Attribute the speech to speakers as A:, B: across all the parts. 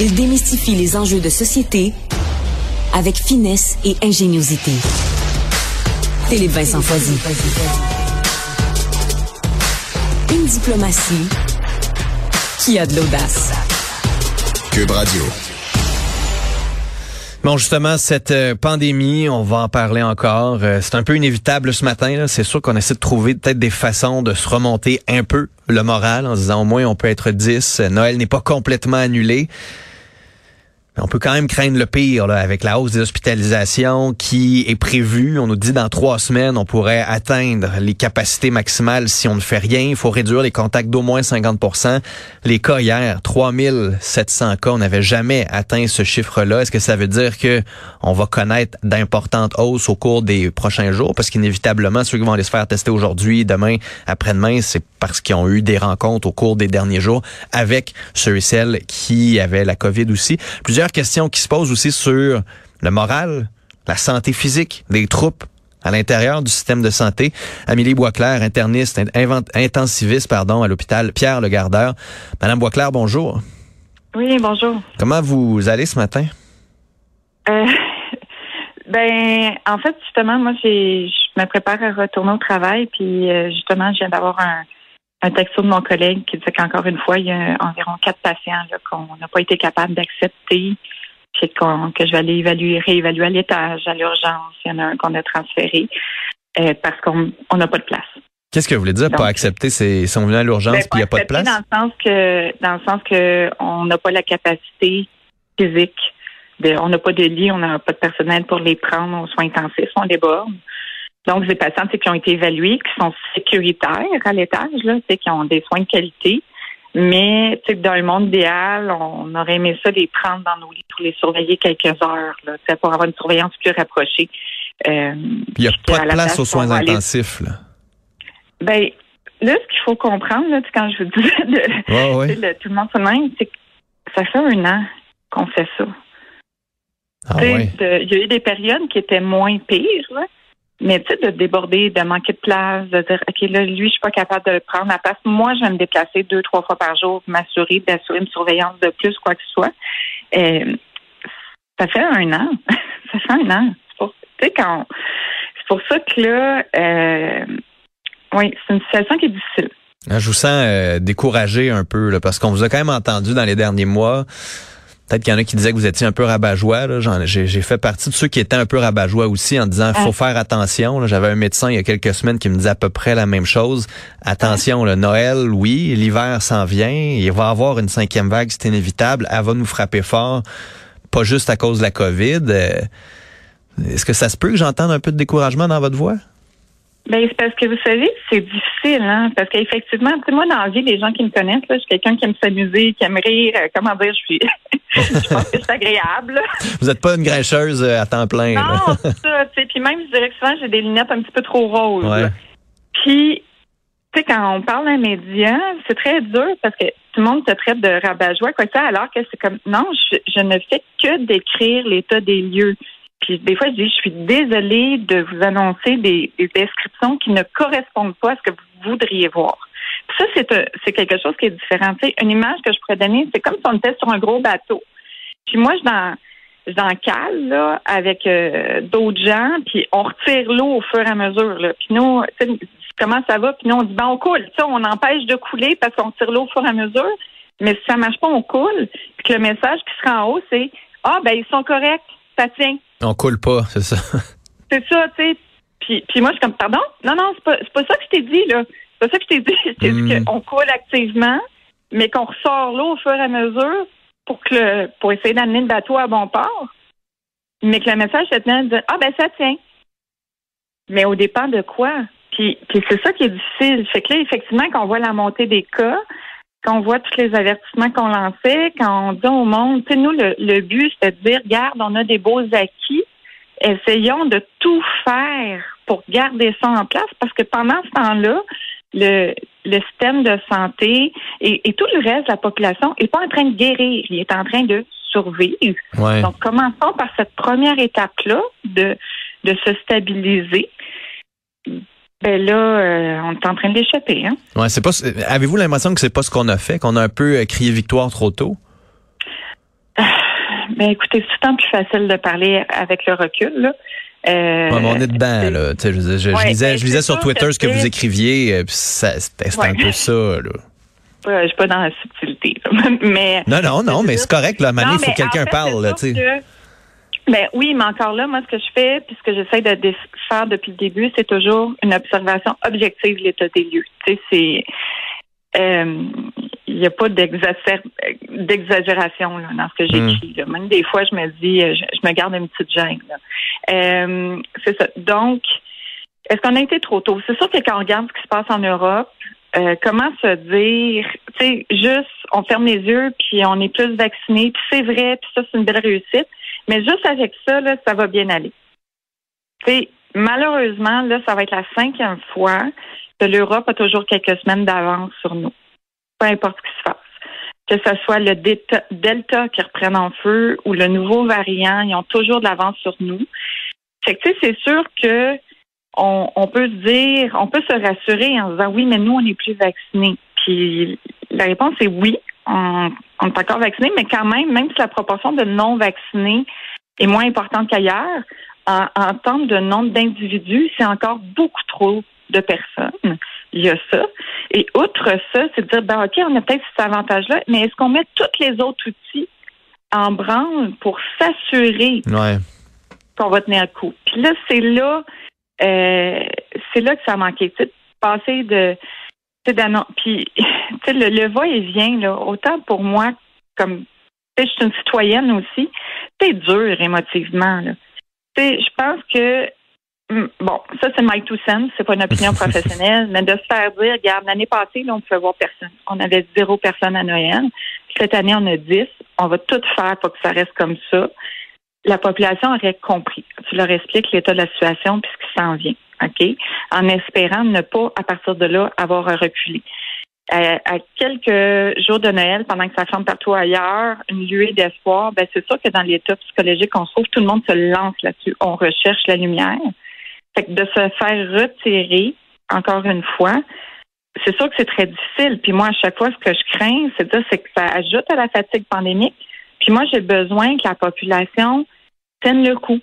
A: Il démystifie les enjeux de société avec finesse et ingéniosité. Philippe Vincent Foisy. Une diplomatie qui a de l'audace.
B: Cube Radio.
C: Bon, justement, cette euh, pandémie, on va en parler encore. Euh, c'est un peu inévitable ce matin. C'est sûr qu'on essaie de trouver peut-être des façons de se remonter un peu le moral en disant au moins on peut être 10. Noël n'est pas complètement annulé. On peut quand même craindre le pire là, avec la hausse des hospitalisations qui est prévue. On nous dit dans trois semaines, on pourrait atteindre les capacités maximales si on ne fait rien. Il faut réduire les contacts d'au moins 50% Les cas hier, 3700 cas, on n'avait jamais atteint ce chiffre-là. Est-ce que ça veut dire que on va connaître d'importantes hausses au cours des prochains jours? Parce qu'inévitablement, ceux qui vont aller se faire tester aujourd'hui, demain, après-demain, c'est parce qu'ils ont eu des rencontres au cours des derniers jours avec ceux et celles qui avaient la COVID aussi. Questions qui se posent aussi sur le moral, la santé physique des troupes à l'intérieur du système de santé. Amélie Boisclair, interniste, intensiviste, pardon, à l'hôpital Pierre Le Gardeur. Madame Boisclair, bonjour.
D: Oui, bonjour.
C: Comment vous allez ce matin?
D: Euh, ben, en fait, justement, moi, je me prépare à retourner au travail, puis euh, justement, je viens d'avoir un, un texto de mon collègue qui disait qu'encore une fois, il y a environ quatre patients qu'on n'a pas été capable d'accepter, que je vais aller évaluer, réévaluer à l'étage, à l'urgence. Il y en a un qu'on a transféré euh, parce qu'on n'a pas de place.
C: Qu'est-ce que vous voulez dire, pas accepter? C'est si on vient à l'urgence et il n'y a pas de place?
D: Dans le sens que, dans le sens que on n'a pas la capacité physique. on n'a pas de lit, on n'a pas de personnel pour les prendre aux soins intensifs, on déborde. Donc, des patients qui ont été évalués, qui sont sécuritaires à l'étage, là, qui ont des soins de qualité. Mais dans le monde idéal, on aurait aimé ça les prendre dans nos lits pour les surveiller quelques heures, là, pour avoir une surveillance plus rapprochée.
C: Euh, Il n'y a pas de place aux soins intensifs. Là.
D: Ben, là, ce qu'il faut comprendre, là, quand je vous disais de, tout le monde se même, c'est que ça fait un an qu'on fait ça.
C: Ah, Il
D: y a eu des périodes qui étaient moins pires, là, mais tu sais, de déborder, de manquer de place, de dire, OK, là, lui, je suis pas capable de le prendre à place. Moi, je vais me déplacer deux, trois fois par jour, m'assurer d'assurer une surveillance de plus, quoi que ce soit. Euh, ça fait un an. ça fait un an. C'est pour, ça que là, euh, oui, c'est une situation qui est difficile.
C: Je vous sens euh, découragé un peu, parce qu'on vous a quand même entendu dans les derniers mois Peut-être qu'il y en a qui disaient que vous étiez un peu rabat-joie. J'ai fait partie de ceux qui étaient un peu rabat-joie aussi en disant faut faire attention. J'avais un médecin il y a quelques semaines qui me disait à peu près la même chose. Attention, le Noël, oui, l'hiver s'en vient. Il va y avoir une cinquième vague, c'est inévitable. Elle va nous frapper fort, pas juste à cause de la COVID. Euh, est-ce que ça se peut que j'entende un peu de découragement dans votre voix?
D: Ben, c'est parce que vous savez, c'est difficile, hein, parce qu'effectivement, tu sais, moi, dans la vie, les gens qui me connaissent, là, je suis quelqu'un qui aime s'amuser, qui aime rire, euh, comment dire, je suis, je pense que c'est agréable.
C: Vous n'êtes pas une grincheuse euh, à temps plein.
D: Non, c'est ça, tu sais, puis même, je dirais que souvent, j'ai des lunettes un petit peu trop roses. Ouais. Puis, tu sais, quand on parle d'un média, c'est très dur parce que tout le monde se traite de rabat-joie, quoi ça, alors que c'est comme, non, je, je ne fais que décrire l'état des lieux. Puis des fois, je dis, je suis désolée de vous annoncer des, descriptions qui ne correspondent pas à ce que vous voudriez voir. ça, euh, c'est, quelque chose qui est différent. une image que je pourrais donner, c'est comme si on était sur un gros bateau. Puis moi, je dans, dans cale là, avec euh, d'autres gens, puis on retire l'eau au fur et à mesure. Là. Puis nous, comment ça va? Puis nous, on dit, ben on coule. on empêche de couler parce qu'on tire l'eau au fur et à mesure. Mais si ça marche pas, on coule. Puis que le message qui sera en haut, c'est, ah, ben ils sont corrects, ça tient.
C: On coule pas, c'est ça.
D: c'est ça, tu sais. Puis, puis moi, je suis comme, pardon? Non, non, c'est pas, c'est pas ça que je t'ai dit, là. C'est pas ça que je t'ai dit. Je t'ai dit hmm. qu'on coule activement, mais qu'on ressort l'eau au fur et à mesure pour que le, pour essayer d'amener le bateau à bon port. Mais que le message se tenait dire, ah, ben, ça tient. Mais au dépend de quoi? Puis, puis c'est ça qui est difficile. Fait que là, effectivement, quand on voit la montée des cas, quand on voit tous les avertissements qu'on lançait, quand on dit au monde, tu sais, nous, le, but, c'est de dire, regarde, on a des beaux acquis, essayons de tout faire pour garder ça en place, parce que pendant ce temps-là, le, le système de santé et, tout le reste de la population n'est pas en train de guérir, il est en train de survivre. Donc, commençons par cette première étape-là de, de se stabiliser. Ben là, euh, on est en train de l'échapper. Hein?
C: Ouais, c'est pas. Avez-vous l'impression que c'est pas ce qu'on a fait, qu'on a un peu euh, crié victoire trop tôt?
D: Ben écoutez, c'est tout le temps plus facile de parler avec le recul. Là.
C: Euh, ouais, on est dedans, là. Je, je, je, ouais, lisais, ben, je lisais sur Twitter ce que vous écriviez, euh, puis c'était ouais. un peu ça, là.
D: Je suis pas dans la subtilité. mais
C: non, non, non, mais c'est correct. Là, à il faut que quelqu'un parle. Là, tu sais.
D: Ben oui, mais encore là, moi, ce que je fais, puis ce que j'essaie de faire depuis le début, c'est toujours une observation objective de l'état des lieux. Tu sais, c'est euh, il n'y a pas d'exagération dans ce que j'écris. Hmm. Même des fois, je me dis, euh, je, me garde une petite gêne. Euh, c'est ça. Donc, est-ce qu'on a été trop tôt? C'est sûr que quand on regarde ce qui se passe en Europe, euh, comment se dire, tu sais, juste, on ferme les yeux, puis on est plus vacciné, puis c'est vrai, puis ça, c'est une belle réussite. Mais juste avec ça, là, ça va bien aller. Tu sais, malheureusement, là, ça va être la cinquième fois que l'Europe a toujours quelques semaines d'avance sur nous. Peu importe ce qui se passe. Que ce soit le Delta qui reprenne en feu ou le nouveau variant, ils ont toujours de l'avance sur nous. Fait que, c'est sûr que on, peut se dire, on peut se rassurer en disant oui, mais nous, on est plus vaccinés. Puis la réponse est oui, on, on est encore vaccinés, mais quand même, même si la proportion de non vaccinés est moins importante qu'ailleurs, en, en termes de nombre d'individus, c'est encore beaucoup trop de personnes. Il y a ça. Et outre ça, c'est de dire, ben, OK, on a peut-être cet avantage-là, mais est-ce qu'on met tous les autres outils en branle pour s'assurer qu'on va tenir le coup? Puis là, c'est là, euh, c'est là que ça a manqué. Tu sais, passer de, puis, tu sais, le, le va-et-vient, là, autant pour moi, comme, je suis une citoyenne aussi, c'est dur émotivement, là. Tu sais, je pense que Hmm, bon, ça, c'est my two cents. C'est pas une opinion professionnelle, mais de se faire dire, regarde, l'année passée, là, on pouvait voir personne. On avait zéro personne à Noël. Cette année, on a dix. On va tout faire pour que ça reste comme ça. La population aurait compris. Tu leur expliques l'état de la situation puis ce qui s'en vient. OK? En espérant ne pas, à partir de là, avoir à reculer. À, quelques jours de Noël, pendant que ça ferme partout ailleurs, une luée d'espoir, ben c'est sûr que dans l'état psychologique qu'on se trouve, tout le monde se lance là-dessus. On recherche la lumière. Fait que de se faire retirer, encore une fois, c'est sûr que c'est très difficile. Puis moi, à chaque fois, ce que je crains, c'est que ça ajoute à la fatigue pandémique. Puis moi, j'ai besoin que la population tienne le coup.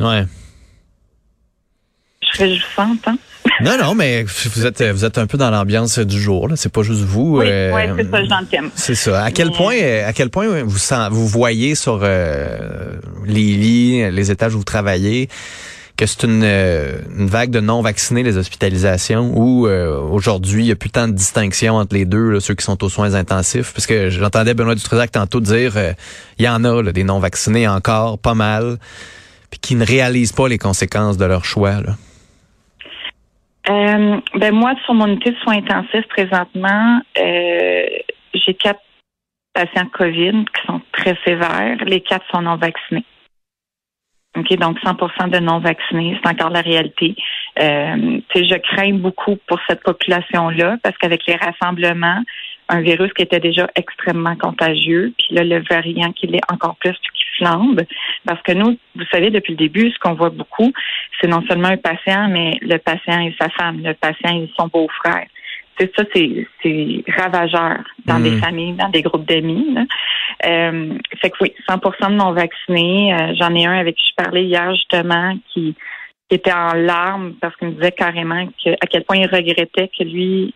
C: Ouais.
D: Je réjouissante, hein?
C: Non, non, mais vous êtes vous êtes un peu dans l'ambiance du jour. Là. C'est pas juste vous.
D: Oui, euh, c'est ça, t'aime.
C: C'est ça. À quel point, à quel point vous vous voyez sur euh, les lits, les étages où vous travaillez, que c'est une, euh, une, vague de non-vaccinés, les hospitalisations, où euh, aujourd'hui, il n'y a plus tant de distinction entre les deux, ceux qui sont aux soins intensifs. Parce que j'entendais Benoît Dutrisac tantôt dire, euh, il y en a des non-vaccinés encore, pas mal, puis qui ne réalisent pas les conséquences de leur choix.
D: Ben moi, sur mon unité de soins intensifs, présentement, j'ai quatre patients COVID qui sont très sévères. Les quatre sont non vaccinés. OK, donc 100% de non-vaccinés, c'est encore la réalité. Euh, je crains beaucoup pour cette population-là parce qu'avec les rassemblements, un virus qui était déjà extrêmement contagieux, puis là, le variant qui l'est encore plus, qui flambe. Parce que nous, vous savez, depuis le début, ce qu'on voit beaucoup, c'est non seulement un patient, mais le patient et sa femme, le patient et son beau-frère c'est ça, c'est ravageur dans des hmm. familles, dans des groupes d'amis. Euh, fait que oui, 100 de non vaccinés. Euh, j'en ai un avec qui je parlais hier justement qui, était en larmes parce qu'il me disait carrément que, à quel point il regrettait que lui,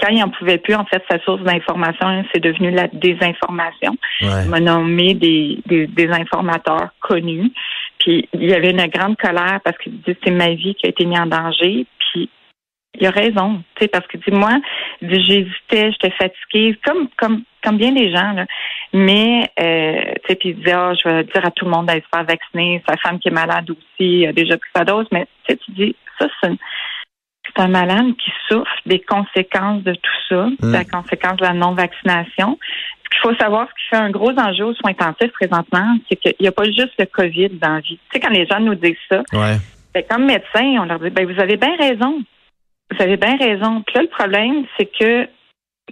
D: quand il n'en pouvait plus, en fait, sa source d'information, c'est devenu la désinformation. Il m'a nommé des, des, des, informateurs connus. Puis il y avait une grande colère parce qu'il dit c'est ma vie qui a été mise en danger. Puis il a raison, tu sais, parce que dis moi, j'hésitais, j'étais fatiguée, comme comme comme bien des gens là. Mais euh, tu sais, puis il disait, ah, je vais dire à tout le monde d'aller se faire vacciner. Sa femme qui est malade aussi a déjà pris sa dose. Mais tu sais, tu dis, ça c'est c'est un malade qui souffre des conséquences de tout ça, mm. la conséquence de la non-vaccination. Ce qu'il faut savoir, ce qui fait un gros enjeu aux soins intensifs présentement, c'est qu'il n'y a pas juste le COVID dans la vie. Tu sais, quand les gens nous disent ça,
C: ouais.
D: ben, comme médecin, on leur dit, ben, vous avez bien raison. Vous avez bien raison. Puis là, le problème, c'est que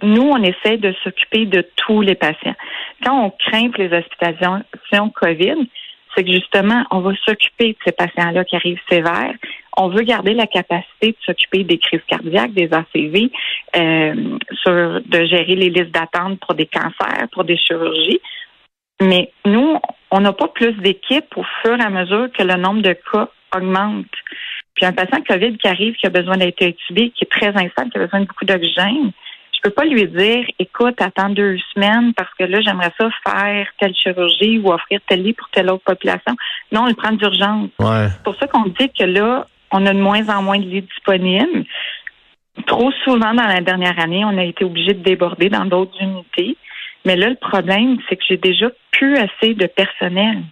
D: nous, on essaie de s'occuper de tous les patients. Quand on craint les hospitalisations COVID, c'est que justement, on va s'occuper de ces patients-là qui arrivent sévères. On veut garder la capacité de s'occuper des crises cardiaques, des ACV, euh, sur, de gérer les listes d'attente pour des cancers, pour des chirurgies. Mais nous, on n'a pas plus d'équipes au fur et à mesure que le nombre de cas augmente. Puis un patient COVID qui arrive, qui a besoin d'être intubé, qui est très instable, qui a besoin de beaucoup d'oxygène, je peux pas lui dire, écoute, attends deux semaines parce que là, j'aimerais ça faire telle chirurgie ou offrir tel lit pour telle autre population. Non, il prend d'urgence.
C: Ouais.
D: C'est pour ça qu'on dit que là, on a de moins en moins de lits disponibles. Trop souvent dans la dernière année, on a été obligé de déborder dans d'autres unités. Mais là, le problème, c'est que j'ai déjà plus assez de personnel.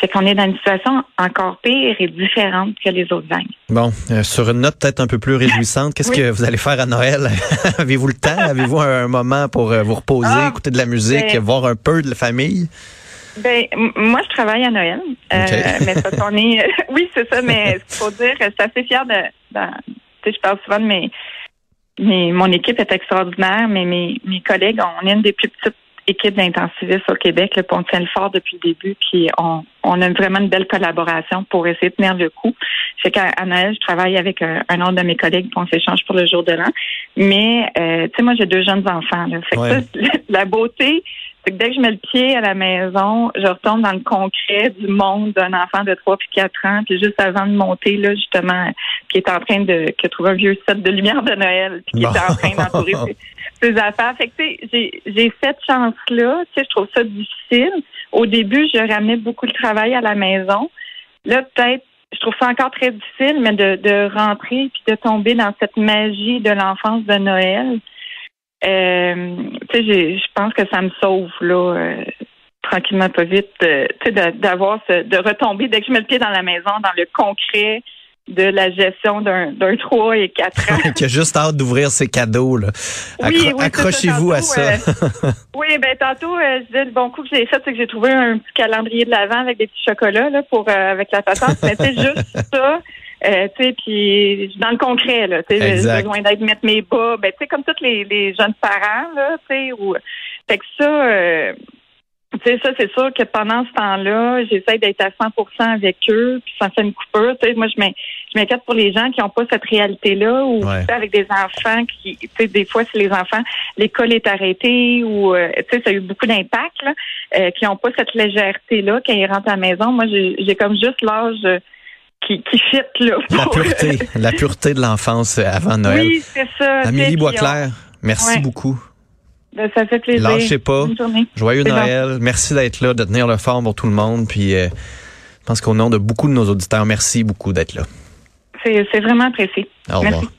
D: C'est qu'on est dans une situation encore pire et différente que les autres vagues.
C: Bon, euh, sur une note peut-être un peu plus réjouissante, qu'est-ce
D: Oui.
C: que vous allez faire à Noël? Avez-vous le temps? Avez-vous un moment pour euh, vous reposer,
D: Ah,
C: écouter de la musique,
D: ben-
C: voir un peu de la famille?
D: Ben, moi, je travaille à Noël. Euh, mais ça, on est, oui, c'est ça, mais faut dire, je suis assez fière de, de- tu sais, je parle souvent de mes, mes, mon équipe est extraordinaire, mais mes, mes collègues, on est une des plus petites équipes d'intensivistes au Québec, puis on tient le fort depuis le début, puis on, on a vraiment une belle collaboration pour essayer de tenir le coup. C'est qu'à Noël, je travaille avec un, un autre de mes collègues, puis on s'échange pour le jour de l'an. Mais, euh, tu sais, moi, j'ai deux jeunes enfants, là. Fait que ça, la beauté, c'est que dès que je mets le pied à la maison, je retombe dans le concret du monde d'un enfant de 3 puis 4 ans. Puis juste avant de monter, là, justement, qui est en train de qui a trouvé un vieux set de lumière de Noël, puis qui est en train d'entourer ses, ses affaires. Fait que, tu sais, j'ai, cette chance-là. Tu sais, je trouve ça difficile. Au début, je ramenais beaucoup de travail à la maison. Là, peut-être, je trouve ça encore très difficile, mais de, de rentrer puis de tomber dans cette magie de l'enfance de Noël. Euh, tu sais, je pense que ça me sauve là, euh, tranquillement pas vite, euh, d'avoir ce, de retomber dès que je mets le pied dans la maison, dans le concret de la gestion d'un d'un 3 et 4 ans.
C: qui a juste hâte d'ouvrir ses cadeaux. Là.
D: Oui,
C: Accro-
D: oui,
C: Accrochez-vous à ça.
D: euh, oui, ben tantôt, euh, je disais le bon coup que j'ai fait, c'est que j'ai trouvé un petit calendrier de l'avant avec des petits chocolats là pour avec la patente. Mais c'est juste ça. Euh, tu sais, puis dans le concret, là, tu sais, j'ai besoin d'être mettre mes bas, ben tu sais, comme tous les, les jeunes parents, là, tu sais, ou fait que ça, euh, tu sais, ça, c'est sûr que pendant ce temps-là, j'essaie d'être à 100% avec eux, puis ça fait une coupure. Tu sais, moi, je m'in- je m'inquiète pour les gens qui n'ont pas cette réalité-là, ou
C: Ouais.
D: avec des enfants qui, tu sais, des fois, si les enfants, l'école est arrêtée, ou, euh, tu sais, ça a eu beaucoup d'impact, là, euh, qui n'ont pas cette légèreté-là quand ils rentrent à la maison. Moi, j'ai j'ai comme juste l'âge euh, qui, qui fit, là.
C: La pureté, la pureté de l'enfance avant Noël.
D: Oui, c'est ça.
C: Amélie Boisclair, merci
D: Ouais.
C: beaucoup.
D: ben, ça fait plaisir.
C: Lâchez pas.
D: Bonne.
C: Joyeux Noël. Merci d'être là, de tenir le fort pour tout le monde. Puis, euh, je pense qu'au nom de beaucoup de nos auditeurs, merci beaucoup d'être là.
D: C'est vraiment apprécié.
C: Au
D: Merci.
C: revoir.